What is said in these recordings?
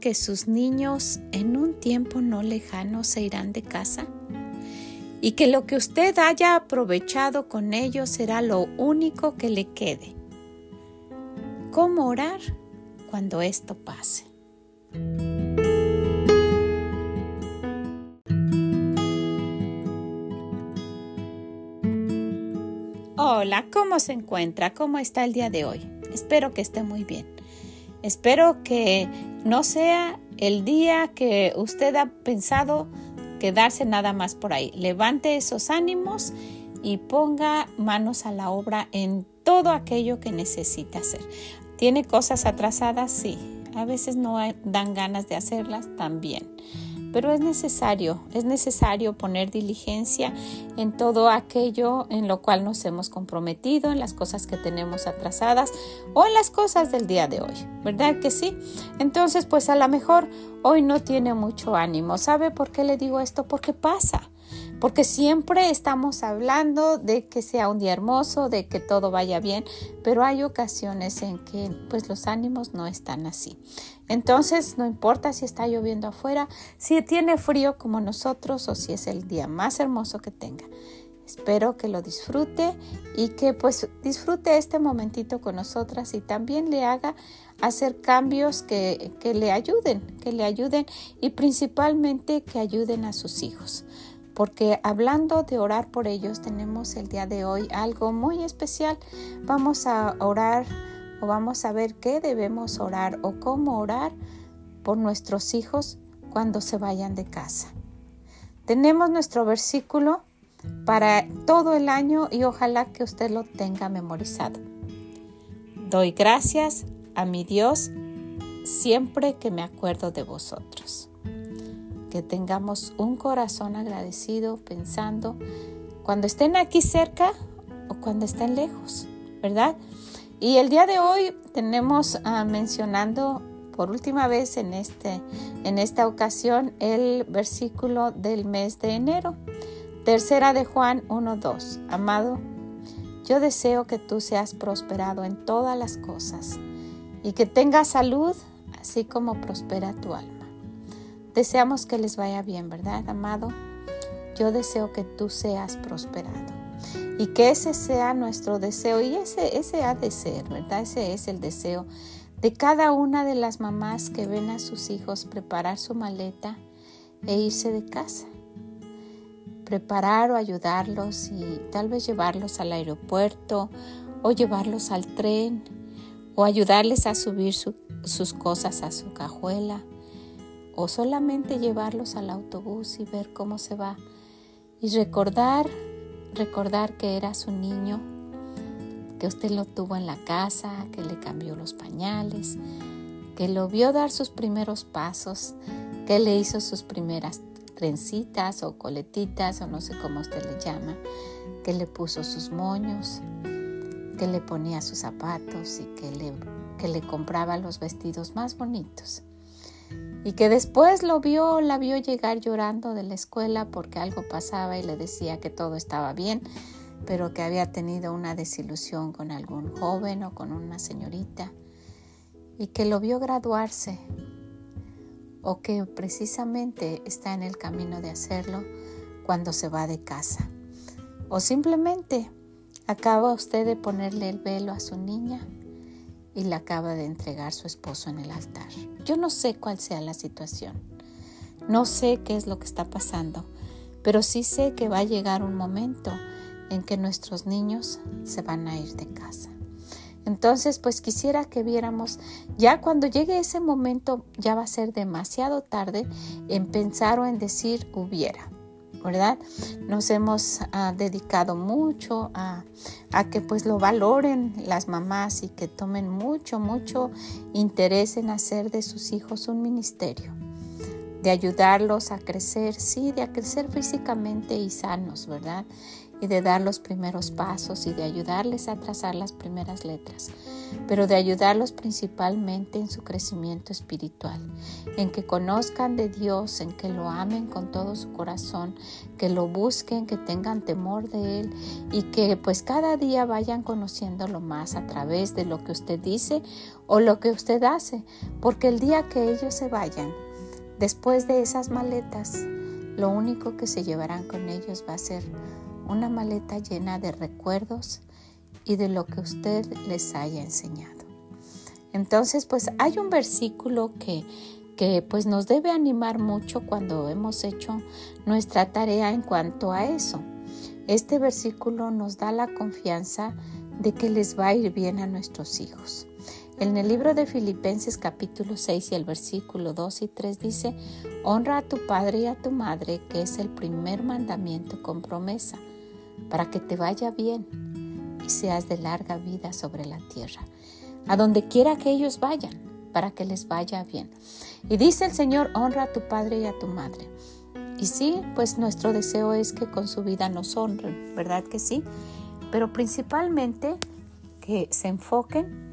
Que sus niños en un tiempo no lejano se irán de casa? Y que lo que usted haya aprovechado con ellos será lo único que le quede. ¿Cómo orar cuando esto pase? Hola, ¿cómo se encuentra? ¿Cómo está el día de hoy? Espero que esté muy bien. Espero que no sea el día que usted ha pensado quedarse nada más por ahí. Levante esos ánimos y ponga manos a la obra en todo aquello que necesita hacer. ¿Tiene cosas atrasadas? Sí. A veces no dan ganas de hacerlas también pero es necesario, es necesario poner diligencia en todo aquello en lo cual nos hemos comprometido, en las cosas que tenemos atrasadas o en las cosas del día de hoy, ¿verdad que sí? Entonces, pues a lo mejor hoy no tiene mucho ánimo. ¿Sabe por qué le digo esto? Porque pasa porque siempre estamos hablando de que sea un día hermoso, de que todo vaya bien, pero hay ocasiones en que pues los ánimos no están así. Entonces, no importa si está lloviendo afuera, si tiene frío como nosotros o si es el día más hermoso que tenga. Espero que lo disfrute y que pues disfrute este momentito con nosotras y también le haga hacer cambios que, que le ayuden, que le ayuden y principalmente que ayuden a sus hijos porque hablando de orar por ellos tenemos el día de hoy algo muy especial. Vamos a orar o vamos a ver qué debemos orar o cómo orar por nuestros hijos cuando se vayan de casa. Tenemos nuestro versículo para todo el año y ojalá que usted lo tenga memorizado. Doy gracias a mi Dios siempre que me acuerdo de vosotros que tengamos un corazón agradecido pensando cuando estén aquí cerca o cuando estén lejos, ¿verdad? Y el día de hoy tenemos uh, mencionando por última vez en, este, en esta ocasión el versículo del mes de enero. Tercera de Juan 1.2. Amado, yo deseo que tú seas prosperado en todas las cosas y que tengas salud, así como prospera tu alma. Deseamos que les vaya bien, ¿verdad, amado? Yo deseo que tú seas prosperado y que ese sea nuestro deseo y ese, ese ha de ser, ¿verdad? Ese es el deseo de cada una de las mamás que ven a sus hijos preparar su maleta e irse de casa. Preparar o ayudarlos y tal vez llevarlos al aeropuerto o llevarlos al tren o ayudarles a subir sus cosas a su cajuela o solamente llevarlos al autobús y ver cómo se va. Y recordar, recordar que era su niño, que usted lo tuvo en la casa, que le cambió los pañales, que lo vio dar sus primeros pasos, que le hizo sus primeras trencitas o coletitas o no sé cómo usted le llama, que le puso sus moños, que le ponía sus zapatos y que le, que le compraba los vestidos más bonitos y que después lo vio, la vio llegar llorando de la escuela porque algo pasaba y le decía que todo estaba bien, pero que había tenido una desilusión con algún joven o con una señorita y que lo vio graduarse o que precisamente está en el camino de hacerlo cuando se va de casa. O simplemente acaba usted de ponerle el velo a su niña y le acaba de entregar su esposo en el altar. Yo no sé cuál sea la situación, no sé qué es lo que está pasando, pero sí sé que va a llegar un momento en que nuestros niños se van a ir de casa. Entonces, pues quisiera que viéramos, ya cuando llegue ese momento, ya va a ser demasiado tarde en pensar o en decir hubiera. ¿Verdad? Nos hemos ah, dedicado mucho a, que pues lo valoren las mamás y que tomen mucho, mucho interés en hacer de sus hijos un ministerio. de ayudarlos a crecer, sí, de crecer físicamente y sanos, ¿verdad? y de dar los primeros pasos y de ayudarles a trazar las primeras letras, pero de ayudarlos principalmente en su crecimiento espiritual, en que conozcan de Dios, en que lo amen con todo su corazón, que lo busquen, que tengan temor de Él y que pues cada día vayan conociéndolo más a través de lo que usted dice o lo que usted hace, porque el día que ellos se vayan, después de esas maletas, lo único que se llevarán con ellos va a ser una maleta llena de recuerdos y de lo que usted les haya enseñado. Entonces, pues hay un versículo que, que pues nos debe animar mucho cuando hemos hecho nuestra tarea en cuanto a eso. Este versículo nos da la confianza de que les va a ir bien a nuestros hijos. En el libro de Filipenses capítulo 6 y el versículo 2 y 3 dice, honra a tu padre y a tu madre, que es el primer mandamiento con promesa para que te vaya bien y seas de larga vida sobre la tierra, a donde quiera que ellos vayan, para que les vaya bien. Y dice el Señor, honra a tu padre y a tu madre. Y sí, pues nuestro deseo es que con su vida nos honren, ¿verdad que sí? Pero principalmente que se enfoquen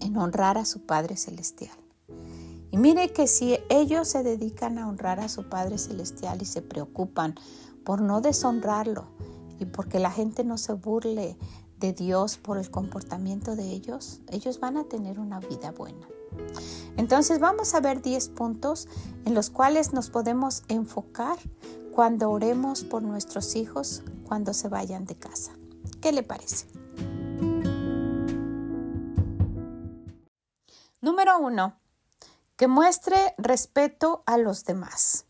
en honrar a su Padre Celestial. Y mire que si ellos se dedican a honrar a su Padre Celestial y se preocupan por no deshonrarlo, y porque la gente no se burle de Dios por el comportamiento de ellos, ellos van a tener una vida buena. Entonces vamos a ver 10 puntos en los cuales nos podemos enfocar cuando oremos por nuestros hijos cuando se vayan de casa. ¿Qué le parece? Número 1. Que muestre respeto a los demás.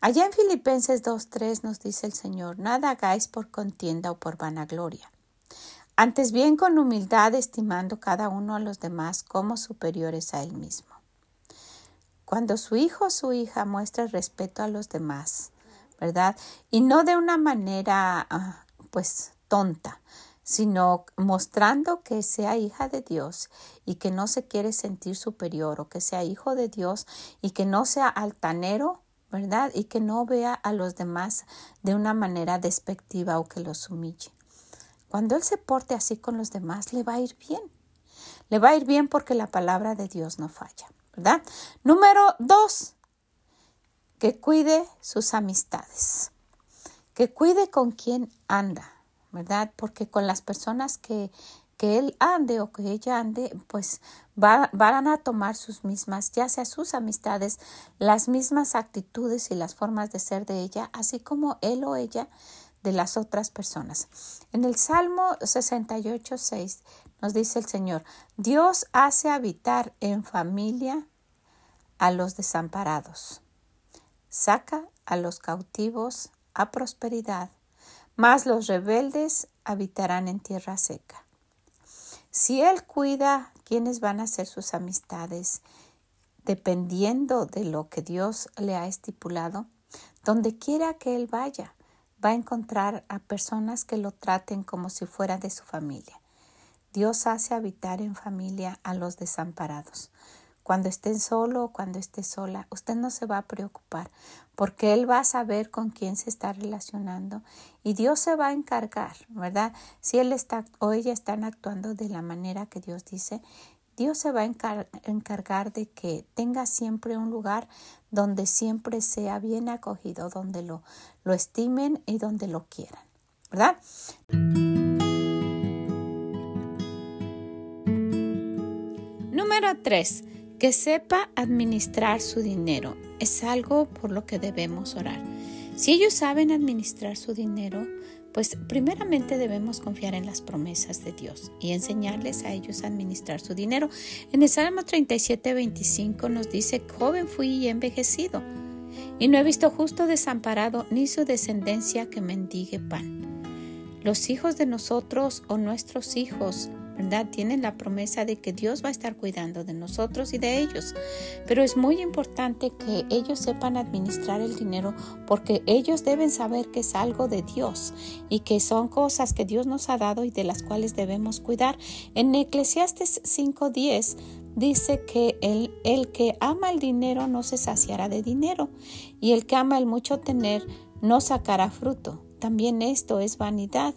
Allá en Filipenses 2.3 nos dice el Señor, nada hagáis por contienda o por vanagloria. Antes bien con humildad estimando cada uno a los demás como superiores a él mismo. Cuando su hijo o su hija muestra respeto a los demás, ¿verdad? Y no de una manera ah, pues tonta, sino mostrando que sea hija de Dios y que no se quiere sentir superior o que sea hijo de Dios y que no sea altanero ¿verdad? Y que no vea a los demás de una manera despectiva o que los humille. Cuando Él se porte así con los demás, le va a ir bien. Le va a ir bien porque la palabra de Dios no falla, ¿verdad? Número dos, que cuide sus amistades, que cuide con quien anda, ¿verdad? Porque con las personas que que él ande o que ella ande, pues van a tomar sus mismas, ya sea sus amistades, las mismas actitudes y las formas de ser de ella, así como él o ella de las otras personas. En el Salmo 68, 6 nos dice el Señor, Dios hace habitar en familia a los desamparados, saca a los cautivos a prosperidad, mas los rebeldes habitarán en tierra seca. Si Él cuida quiénes van a ser sus amistades, dependiendo de lo que Dios le ha estipulado, donde quiera que Él vaya, va a encontrar a personas que lo traten como si fuera de su familia. Dios hace habitar en familia a los desamparados. Cuando estén solo o cuando esté sola, usted no se va a preocupar porque Él va a saber con quién se está relacionando y Dios se va a encargar, ¿verdad? Si Él está o ella están actuando de la manera que Dios dice, Dios se va a encargar de que tenga siempre un lugar donde siempre sea bien acogido, donde lo, lo estimen y donde lo quieran, ¿verdad? Número 3 que sepa administrar su dinero es algo por lo que debemos orar. Si ellos saben administrar su dinero, pues primeramente debemos confiar en las promesas de Dios y enseñarles a ellos a administrar su dinero. En el Salmo 37, 25 nos dice, joven fui y envejecido, y no he visto justo desamparado ni su descendencia que mendigue pan. Los hijos de nosotros o nuestros hijos Tienen la promesa de que Dios va a estar cuidando de nosotros y de ellos. Pero es muy importante que ellos sepan administrar el dinero porque ellos deben saber que es algo de Dios y que son cosas que Dios nos ha dado y de las cuales debemos cuidar. En Eclesiastes 5.10 dice que el, el que ama el dinero no se saciará de dinero y el que ama el mucho tener no sacará fruto. También esto es vanidad.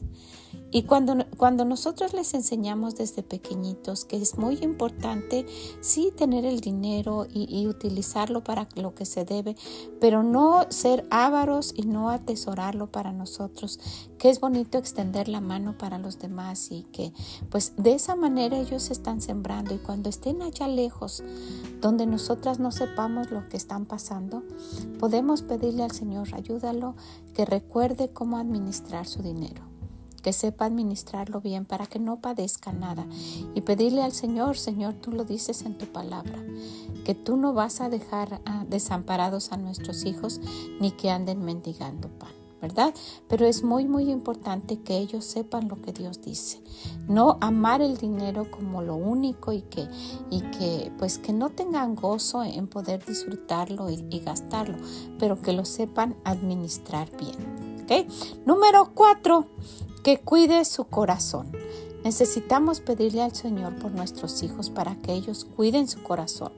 Y cuando, cuando nosotros les enseñamos desde pequeñitos que es muy importante, sí, tener el dinero y, utilizarlo para lo que se debe, pero no ser ávaros y no atesorarlo para nosotros, que es bonito extender la mano para los demás y que pues de esa manera ellos están sembrando. Y cuando estén allá lejos, donde nosotras no sepamos lo que están pasando, podemos pedirle al Señor, ayúdalo, que recuerde cómo administrar su dinero que sepa administrarlo bien para que no padezca nada y pedirle al Señor, Señor, tú lo dices en tu palabra, que tú no vas a dejar ah, desamparados a nuestros hijos ni que anden mendigando pan. ¿verdad? Pero es muy, muy importante que ellos sepan lo que Dios dice. No amar el dinero como lo único y que, y que pues que no tengan gozo en poder disfrutarlo y, gastarlo, pero que lo sepan administrar bien. ¿okay? Número cuatro, que cuide su corazón. Necesitamos pedirle al Señor por nuestros hijos para que ellos cuiden su corazón,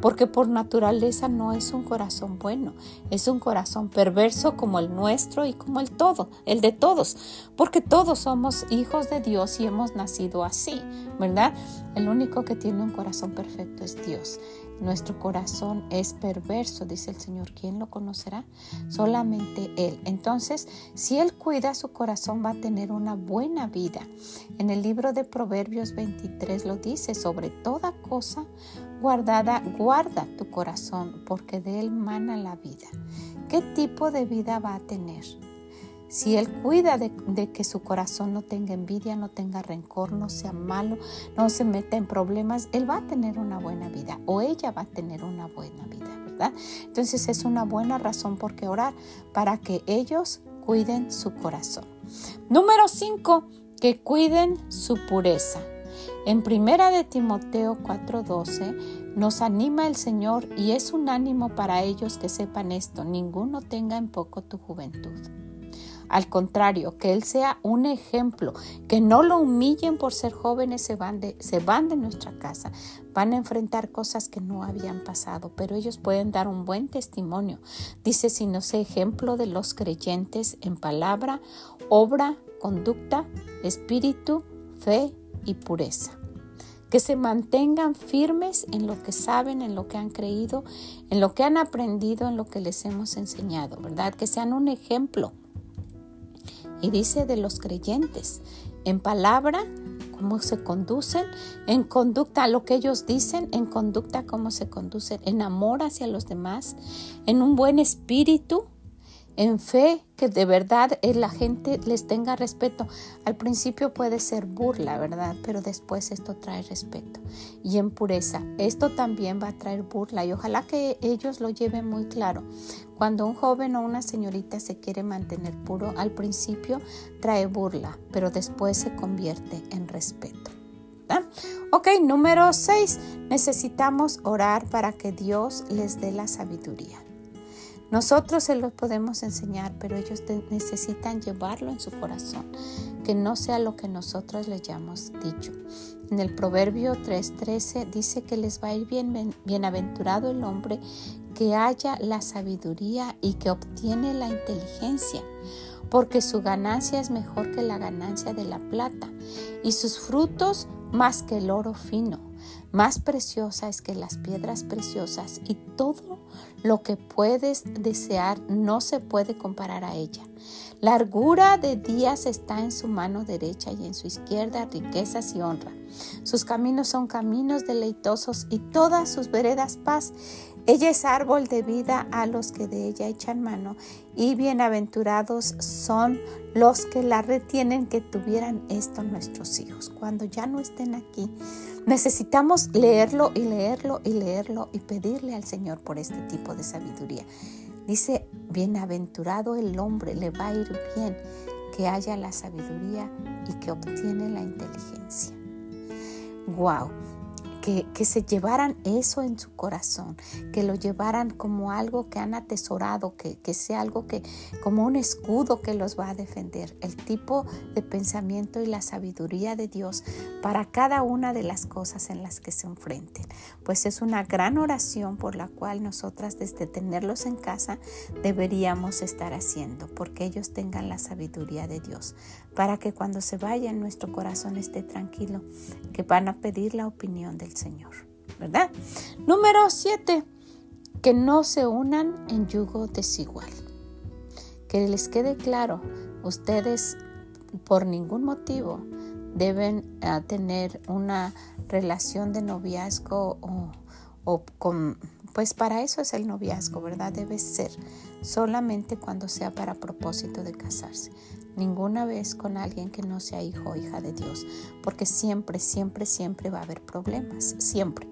porque por naturaleza no es un corazón bueno, es un corazón perverso como el nuestro y como el todo, el de todos, porque todos somos hijos de Dios y hemos nacido así, ¿verdad? El único que tiene un corazón perfecto es Dios. Nuestro corazón es perverso, dice el Señor. ¿Quién lo conocerá? Solamente Él. Entonces, si Él cuida su corazón, va a tener una buena vida. En el libro de Proverbios 23 lo dice, sobre toda cosa guardada, guarda tu corazón, porque de Él mana la vida. ¿Qué tipo de vida va a tener? Si Él cuida de, que su corazón no tenga envidia, no tenga rencor, no sea malo, no se meta en problemas, Él va a tener una buena vida o ella va a tener una buena vida, ¿verdad? Entonces es una buena razón por qué orar para que ellos cuiden su corazón. Número 5, que cuiden su pureza. En primera de Timoteo 4:12 nos anima el Señor y es un ánimo para ellos que sepan esto, ninguno tenga en poco tu juventud. Al contrario, que Él sea un ejemplo, que no lo humillen por ser jóvenes, se van, de, nuestra casa, van a enfrentar cosas que no habían pasado, pero ellos pueden dar un buen testimonio. Dice, si no sé ejemplo de los creyentes en palabra, obra, conducta, espíritu, fe y pureza que se mantengan firmes en lo que saben, en lo que han creído, en lo que han aprendido, en lo que les hemos enseñado, ¿verdad? Que sean un ejemplo y dice de los creyentes, en palabra, cómo se conducen, en conducta, lo que ellos dicen, en conducta, cómo se conducen, en amor hacia los demás, en un buen espíritu, en fe, que de verdad eh, la gente les tenga respeto. Al principio puede ser burla, ¿verdad? Pero después esto trae respeto. Y en pureza, esto también va a traer burla y ojalá que ellos lo lleven muy claro. Cuando un joven o una señorita se quiere mantener puro, al principio trae burla, pero después se convierte en respeto. Ok, número 6. Necesitamos orar para que Dios les dé la sabiduría. Nosotros se los podemos enseñar, pero ellos necesitan llevarlo en su corazón, que no sea lo que nosotros les hayamos dicho. En el Proverbio 3:13 dice que les va a ir bien, bienaventurado el hombre que haya la sabiduría y que obtiene la inteligencia, porque su ganancia es mejor que la ganancia de la plata y sus frutos más que el oro fino. Más preciosa es que las piedras preciosas y todo lo que puedes desear no se puede comparar a ella. Largura de días está en su mano derecha y en su izquierda riquezas y honra. Sus caminos son caminos deleitosos y todas sus veredas paz. Ella es árbol de vida a los que de ella echan mano, y bienaventurados son los que la retienen que tuvieran esto nuestros hijos. Cuando ya no estén aquí, necesitamos leerlo y leerlo y leerlo y pedirle al Señor por este tipo de sabiduría. Dice, bienaventurado el hombre, le va a ir bien, que haya la sabiduría y que obtiene la inteligencia. wow que, se llevaran eso en su corazón, que lo llevaran como algo que han atesorado, que, que sea algo que, como un escudo que los va a defender, el tipo de pensamiento y la sabiduría de Dios para cada una de las cosas en las que se enfrenten. Pues es una gran oración por la cual nosotras desde tenerlos en casa deberíamos estar haciendo, porque ellos tengan la sabiduría de Dios, para que cuando se vayan nuestro corazón esté tranquilo, que van a pedir la opinión del Señor, ¿verdad? Número siete, que no se unan en yugo desigual. Que les quede claro, ustedes por ningún motivo deben ah, tener una relación de noviazgo o, o con, pues para eso es el noviazgo, ¿verdad? Debe ser solamente cuando sea para propósito de casarse ninguna vez con alguien que no sea hijo o hija de Dios, porque siempre, siempre, siempre va a haber problemas, siempre.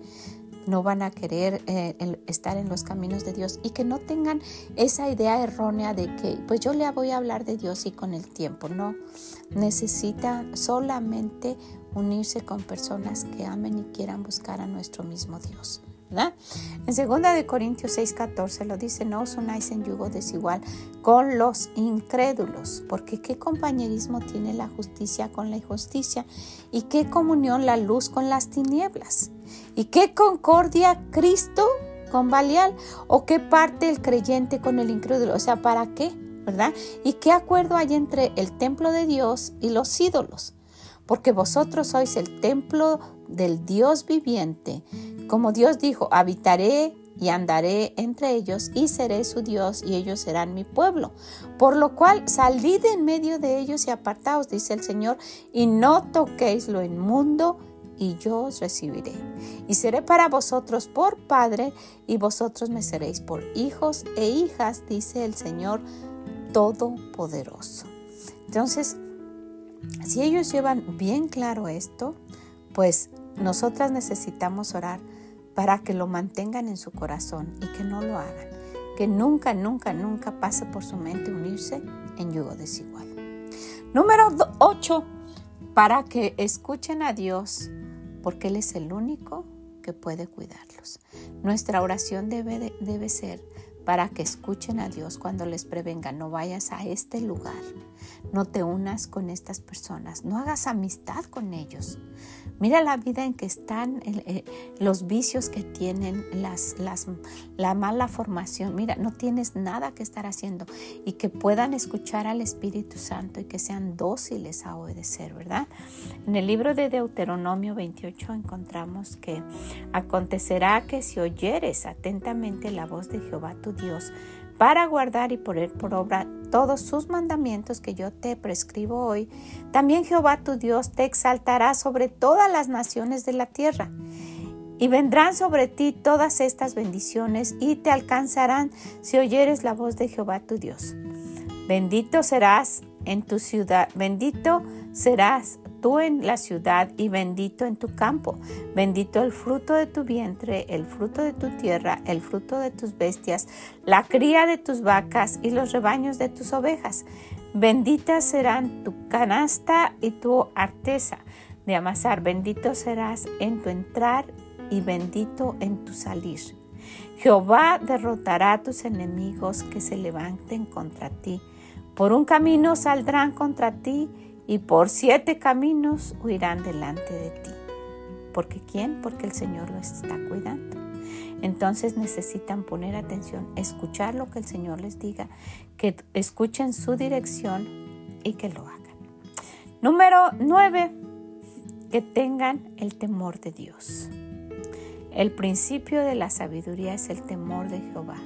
No van a querer eh, estar en los caminos de Dios y que no tengan esa idea errónea de que, pues yo le voy a hablar de Dios y con el tiempo. No, necesita solamente unirse con personas que amen y quieran buscar a nuestro mismo Dios. En 2 de Corintios 6:14 lo dice, no os unáis en yugo desigual con los incrédulos, porque qué compañerismo tiene la justicia con la injusticia y qué comunión la luz con las tinieblas y qué concordia Cristo con Balial o qué parte el creyente con el incrédulo, o sea, ¿para qué? ¿Verdad? ¿Y qué acuerdo hay entre el templo de Dios y los ídolos? Porque vosotros sois el templo del Dios viviente como Dios dijo, habitaré y andaré entre ellos y seré su Dios y ellos serán mi pueblo. Por lo cual salid en medio de ellos y apartaos, dice el Señor, y no toquéis lo inmundo y yo os recibiré. Y seré para vosotros por Padre y vosotros me seréis por hijos e hijas, dice el Señor Todopoderoso. Entonces, si ellos llevan bien claro esto, pues nosotras necesitamos orar para que lo mantengan en su corazón y que no lo hagan. Que nunca, nunca, nunca pase por su mente unirse en yugo desigual. Número 8. Para que escuchen a Dios, porque Él es el único que puede cuidarlos. Nuestra oración debe, debe ser para que escuchen a Dios cuando les prevenga, no vayas a este lugar, no te unas con estas personas, no hagas amistad con ellos. Mira la vida en que están, eh, los vicios que tienen, las, las, la mala formación. Mira, no tienes nada que estar haciendo y que puedan escuchar al Espíritu Santo y que sean dóciles a obedecer, ¿verdad? En el libro de Deuteronomio 28 encontramos que acontecerá que si oyeres atentamente la voz de Jehová tu Dios, para guardar y poner por obra todos sus mandamientos que yo te prescribo hoy, también Jehová tu Dios te exaltará sobre todas las naciones de la tierra. Y vendrán sobre ti todas estas bendiciones y te alcanzarán si oyeres la voz de Jehová tu Dios. Bendito serás en tu ciudad, bendito serás tú en la ciudad y bendito en tu campo. Bendito el fruto de tu vientre, el fruto de tu tierra, el fruto de tus bestias, la cría de tus vacas y los rebaños de tus ovejas. Benditas serán tu canasta y tu arteza de amasar. Bendito serás en tu entrar y bendito en tu salir. Jehová derrotará a tus enemigos que se levanten contra ti. Por un camino saldrán contra ti y por siete caminos huirán delante de ti. ¿Porque quién? Porque el Señor los está cuidando. Entonces necesitan poner atención, escuchar lo que el Señor les diga, que escuchen su dirección y que lo hagan. Número nueve, que tengan el temor de Dios. El principio de la sabiduría es el temor de Jehová.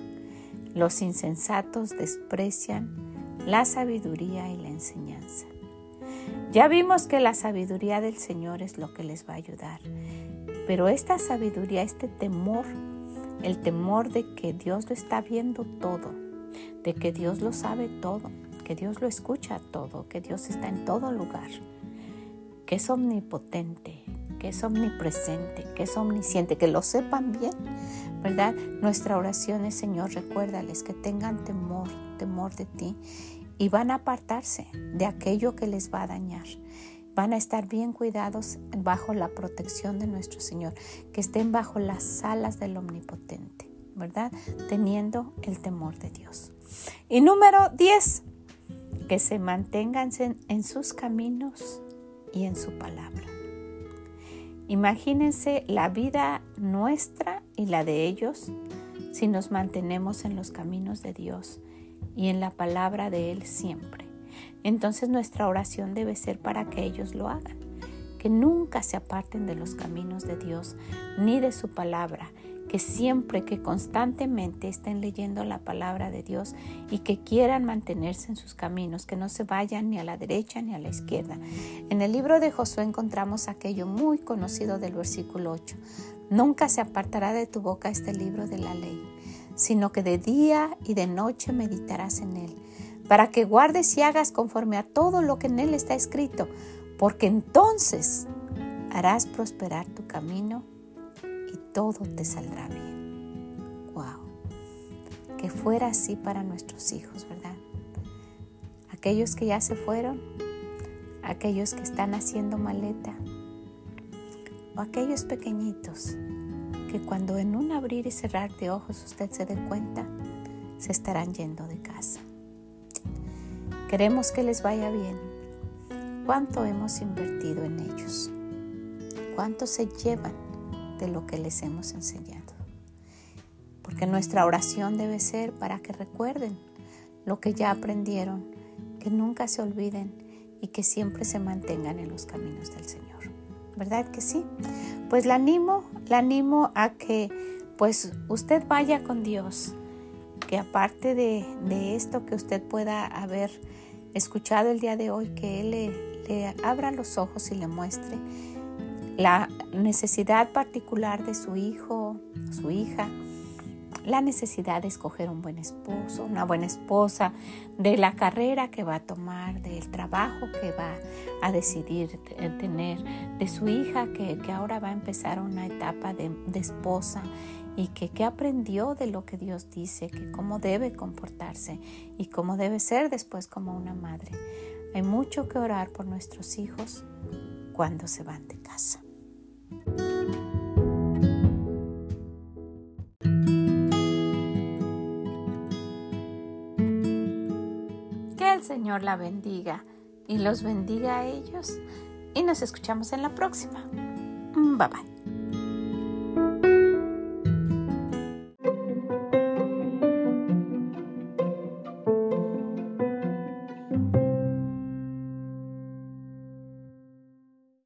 Los insensatos desprecian la sabiduría y la enseñanza. Ya vimos que la sabiduría del Señor es lo que les va a ayudar, pero esta sabiduría, este temor, el temor de que Dios lo está viendo todo, de que Dios lo sabe todo, que Dios lo escucha todo, que Dios está en todo lugar, que es omnipotente, que es omnipresente, que es omnisciente, que lo sepan bien, ¿verdad? Nuestra oración es, Señor, recuérdales que tengan temor, temor de ti y van a apartarse de aquello que les va a dañar. van a estar bien cuidados bajo la protección de nuestro Señor, que estén bajo las alas del Omnipotente, ¿verdad? Teniendo el temor de Dios. Y número 10, que se mantengan en sus caminos y en su palabra. Imagínense la vida nuestra y la de ellos si nos mantenemos en los caminos de Dios y en la palabra de Él siempre. Entonces nuestra oración debe ser para que ellos lo hagan, que nunca se aparten de los caminos de Dios ni de su palabra, que siempre, que constantemente estén leyendo la palabra de Dios y que quieran mantenerse en sus caminos, que no se vayan ni a la derecha ni a la izquierda. En el libro de Josué encontramos aquello muy conocido del versículo 8. Nunca se apartará de tu boca este libro de la ley, sino que de día y de noche meditarás en él, para que guardes y hagas conforme a todo lo que en él está escrito, porque entonces harás prosperar tu camino y todo te saldrá bien. Wow. Que fuera así para nuestros hijos, ¿verdad? Aquellos que ya se fueron, aquellos que están haciendo maleta, o aquellos pequeñitos que cuando en un abrir y cerrar de ojos usted se dé cuenta, se estarán yendo de casa. Queremos que les vaya bien. ¿Cuánto hemos invertido en ellos? ¿Cuánto se llevan de lo que les hemos enseñado? Porque nuestra oración debe ser para que recuerden lo que ya aprendieron, que nunca se olviden y que siempre se mantengan en los caminos del Señor. ¿verdad que sí? Pues la animo, la animo a que pues usted vaya con Dios, que aparte de, esto que usted pueda haber escuchado el día de hoy, que Él le abra los ojos y le muestre la necesidad particular de su hijo, su hija, la necesidad de escoger un buen esposo, una buena esposa, de la carrera que va a tomar, del trabajo que va a decidir tener, de su hija que, ahora va a empezar una etapa de, esposa y que, que aprendió de lo que Dios dice, que cómo debe comportarse y cómo debe ser después como una madre. Hay mucho que orar por nuestros hijos cuando se van de casa. Señor la bendiga y los bendiga a ellos. Y nos escuchamos en la próxima. Bye bye.